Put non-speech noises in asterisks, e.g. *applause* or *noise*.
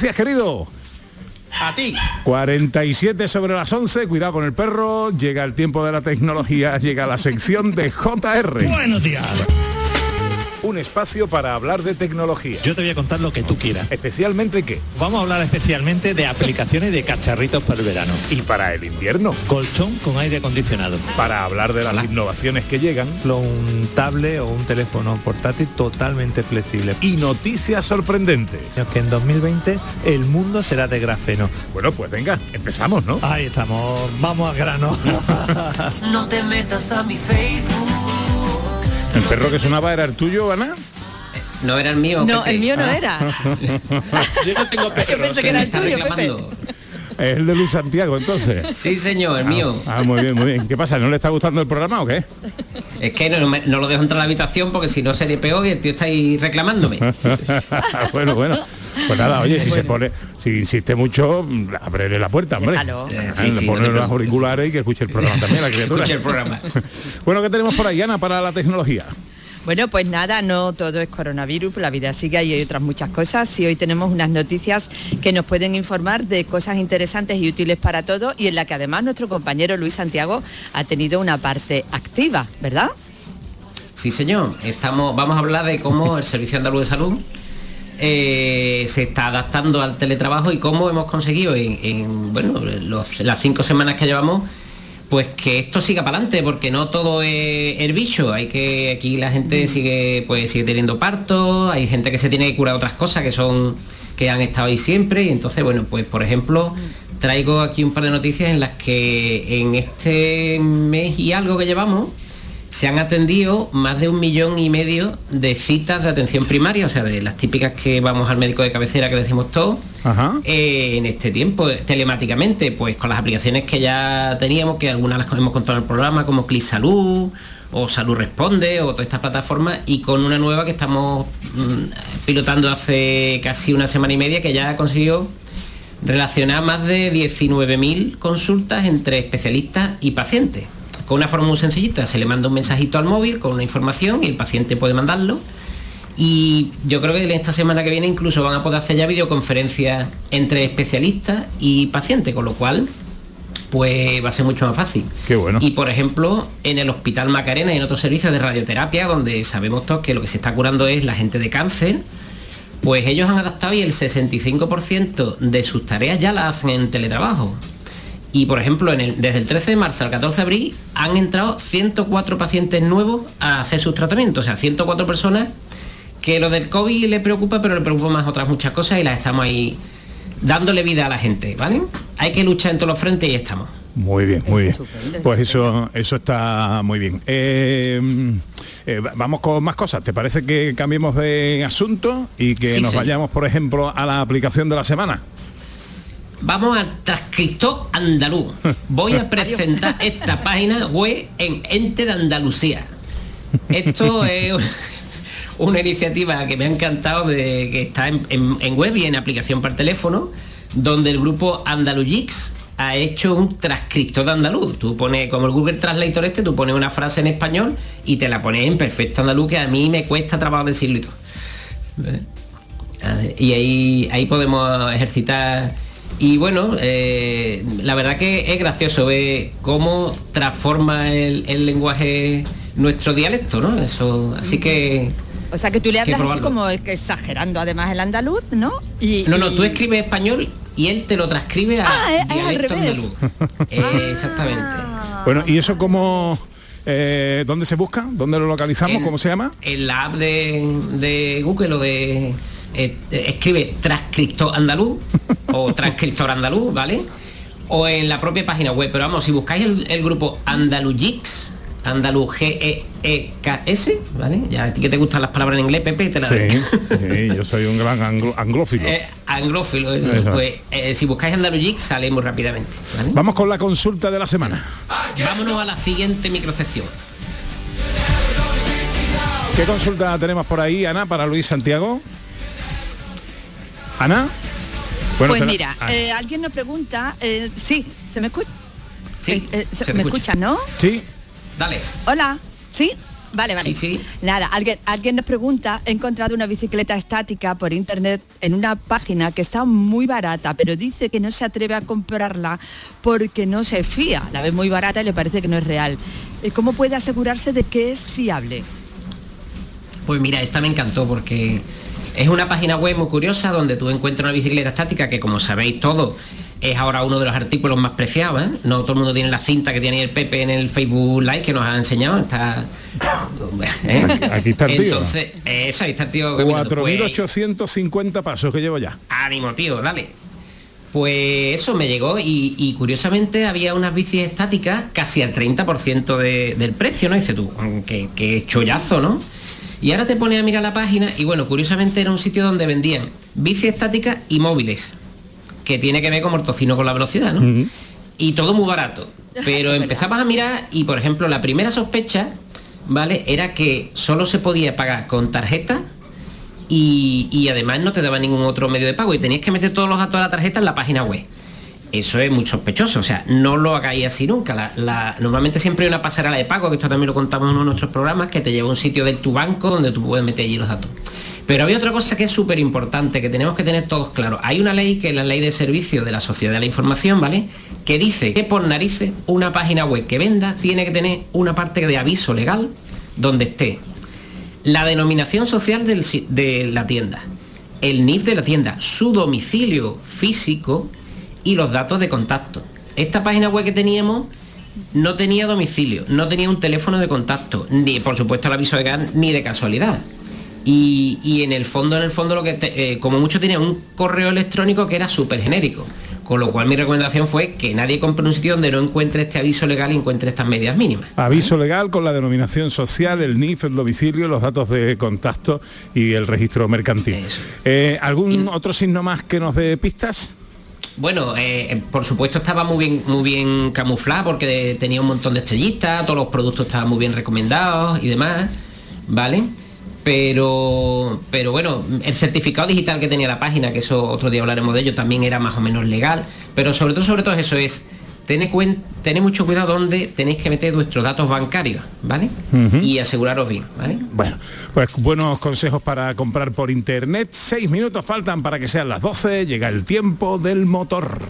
Gracias, querido. A ti. 47 sobre las 11, cuidado con el perro, llega el tiempo de la tecnología, llega la sección de JR. Buenos días. Un espacio para hablar de tecnología. Yo te voy a contar lo que tú quieras. ¿Especialmente qué? Vamos a hablar especialmente de aplicaciones de cacharritos para el verano. ¿Y para el invierno? Colchón con aire acondicionado. Para hablar de las innovaciones que llegan. Un tablet o un teléfono portátil totalmente flexible. Y noticias sorprendentes. Que en 2020 el mundo será de grafeno. Bueno, pues venga, empezamos, ¿no? Ahí estamos, vamos a grano. *laughs* No te metas a mi Facebook. ¿El perro que sonaba era el tuyo, Ana? No era el mío. No, Pepe. el mío no era. *laughs* Yo no tengo perro. Yo pensé que era el tuyo, Pepe. Es el de Luis Santiago, entonces. Sí, señor, el mío. Ah, muy bien, muy bien. ¿Qué pasa? ¿No le está gustando el programa o qué? Es que no, lo dejo entrar a la habitación porque si no sería peor y el tío está ahí reclamándome. *laughs* bueno, bueno. Pues nada, oye, si se pone, si insiste mucho, abrele la puerta, hombre. Eh, sí, sí, ponle no te los auriculares y que escuche el programa también, la criatura. Escuche el programa. *laughs* bueno, ¿qué tenemos por ahí, Ana, para la tecnología? Bueno, pues nada, no todo es coronavirus, la vida sigue y hay otras muchas cosas. Y hoy tenemos unas noticias que nos pueden informar de cosas interesantes y útiles para todos y en la que además nuestro compañero Luis Santiago ha tenido una parte activa, ¿verdad? Sí, señor. Estamos, vamos a hablar de cómo el Servicio Andaluz de Salud eh, se está adaptando al teletrabajo y cómo hemos conseguido en, en, bueno, los- las cinco semanas que llevamos pues que esto siga para adelante porque no todo es el bicho. Hay que aquí la gente sigue pues sigue teniendo partos hay gente que se tiene que curar otras cosas que son que han estado ahí siempre. Y entonces bueno pues por ejemplo traigo aquí un par de noticias en las que en este mes y algo que llevamos se han atendido más de un millón y medio de citas de atención primaria, o sea, de las típicas que vamos al médico de cabecera que decimos todos, eh, en este tiempo, eh, telemáticamente, pues con las aplicaciones que ya teníamos, que algunas las hemos contado en el programa, como Clic Salud, o Salud Responde, o todas estas plataformas, y con una nueva que estamos mm, pilotando hace casi una semana y media, que ya ha conseguido relacionar más de 19.000 consultas entre especialistas y pacientes. Con una forma muy sencillita, se le manda un mensajito al móvil con una información y el paciente puede mandarlo. Y yo creo que esta semana que viene incluso van a poder hacer ya videoconferencias entre especialistas y pacientes, con lo cual pues va a ser mucho más fácil. Qué bueno. Y por ejemplo, en el Hospital Macarena y en otros servicios de radioterapia, donde sabemos todos que lo que se está curando es la gente de cáncer, pues ellos han adaptado y el 65% de sus tareas ya las hacen en teletrabajo. Y por ejemplo, en el- desde el 13 de marzo al 14 de abril han entrado 104 pacientes nuevos a hacer sus tratamientos, o sea, 104 personas que lo del COVID le preocupa, pero le preocupa más otras muchas cosas y las estamos ahí dándole vida a la gente, ¿vale? Hay que luchar en todos los frentes y estamos. Muy bien, muy bien. Pues eso, eso está muy bien. Eh, eh, va- vamos con más cosas. ¿Te parece que cambiemos de asunto y que Sí, nos sí. vayamos, por ejemplo, a la aplicación de la semana? Vamos al transcriptor andaluz. Voy a *laughs* presentar esta página web en Ente de Andalucía. Esto *laughs* es una iniciativa que me ha encantado de que está en, en- en web y en aplicación para teléfono, donde el grupo Andalugix ha hecho un transcriptor de andaluz. Tú pones, como el Google Translator este, tú pones una frase en español y te la pones en perfecto andaluz, que a mí me cuesta trabajo decirlo y todo. ¿Ves? A ver, Y ahí, ahí podemos ejercitar. Y bueno, eh, la verdad que es gracioso ver cómo transforma el, el lenguaje nuestro dialecto, ¿no? Eso, así que. O sea que tú le hablas así como que exagerando además el andaluz, ¿no? Y, No, no, y- tú escribes español y él te lo transcribe a Ah, es- es al dialecto revés. andaluz. *laughs* Eh, exactamente. Bueno, ¿y eso cómo, eh, dónde se busca? ¿Dónde lo localizamos? En- ¿Cómo se llama? En la app de, de Google o de... eh, escribe transcriptor andaluz *laughs* o transcriptor andaluz, ¿vale? O en la propia página web. Pero vamos, si buscáis el, el grupo Andalugix, Andaluz G-E-E-K-S, ¿vale? Ya a ti que te gustan las palabras en inglés, Pepe, te la Sí, sí, yo soy un gran anglo- anglófilo. Eh, anglófilo, eso. Eso. Pues eh, si buscáis Andalugix sale muy rápidamente. ¿vale? Vamos con la consulta de la semana. Vámonos a la siguiente microsección. ¿Qué consulta tenemos por ahí, Ana, para Luis Santiago? ¿Ana? Bueno, pues mira, ah, eh, alguien nos pregunta, eh, sí, se me escucha. Sí, Eh, eh, se- me escucha. ¿no? sí, Dale. Hola, ¿sí? Vale, vale. Sí, sí. Nada, alguien, alguien nos pregunta, he encontrado una bicicleta estática por internet en una página que está muy barata, pero dice que no se atreve a comprarla porque no se fía. La ve muy barata y le parece que no es real. ¿Cómo puede asegurarse de que es fiable? Pues mira, esta me encantó porque es una página web muy curiosa donde tú encuentras una bicicleta estática que como sabéis todos es ahora uno de los artículos más preciados, ¿eh? No todo el mundo tiene la cinta que tiene el Pepe en el Facebook Live que nos ha enseñado. Está. ¿eh? Aquí está el tío. Entonces, eso, ahí está el tío. caminando. Pues, 4.850 pasos que llevo ya. ánimo, tío, dale. Pues eso me llegó y, y curiosamente había unas bicis estáticas casi al 30% de- del precio, ¿no? Dice tú, que, que chollazo, ¿no? Y ahora te pones a mirar la página y bueno, curiosamente era un sitio donde vendían bicis estáticas y móviles, que tiene que ver como el tocino con la velocidad, ¿no? Y todo muy barato. Pero *laughs* empezabas a mirar y, por ejemplo, la primera sospecha, ¿vale? Era que solo se podía pagar con tarjeta y, y además no te daba ningún otro medio de pago y tenías que meter todos los datos de la tarjeta en la página web. Eso es muy sospechoso, o sea, no lo hagáis así nunca. La- normalmente siempre hay una pasarela de pago, que esto también lo contamos en uno de nuestros programas, que te lleva a un sitio de tu banco donde tú puedes meter allí los datos. Pero había otra cosa que es súper importante, que tenemos que tener todos claros. Hay una ley que es la ley de servicio de la sociedad de la información, ¿vale? Que dice que por narices una página web que venda tiene que tener una parte de aviso legal donde esté la denominación social del de la tienda, el NIF de la tienda, su domicilio físico y los datos de contacto. Esta página web que teníamos no tenía domicilio, no tenía un teléfono de contacto, ni por supuesto el aviso de gas, ni de casualidad. Y, y en el fondo, en el fondo, lo que te- eh, como mucho tenía un correo electrónico que era súper genérico. Con lo cual mi recomendación fue que nadie compre un sitio donde no encuentre este aviso legal y encuentre estas medidas mínimas. Aviso legal con la denominación social, el NIF, el domicilio, los datos de contacto y el registro mercantil. Eh, ¿Algún otro signo más que nos dé pistas? Bueno, eh, por supuesto estaba muy bien, muy bien camuflado porque tenía un montón de estrellitas, todos los productos estaban muy bien recomendados y demás, ¿vale? Pero, pero bueno, el certificado digital que tenía la página, que eso otro día hablaremos de ello, también era más o menos legal. Pero sobre todo, sobre todo eso es, tened, mucho cuidado donde tenéis que meter vuestros datos bancarios, ¿vale? Y aseguraros bien, ¿vale? Bueno, pues buenos consejos para comprar por internet. Seis minutos faltan para que sean las 12. Llega el tiempo del motor.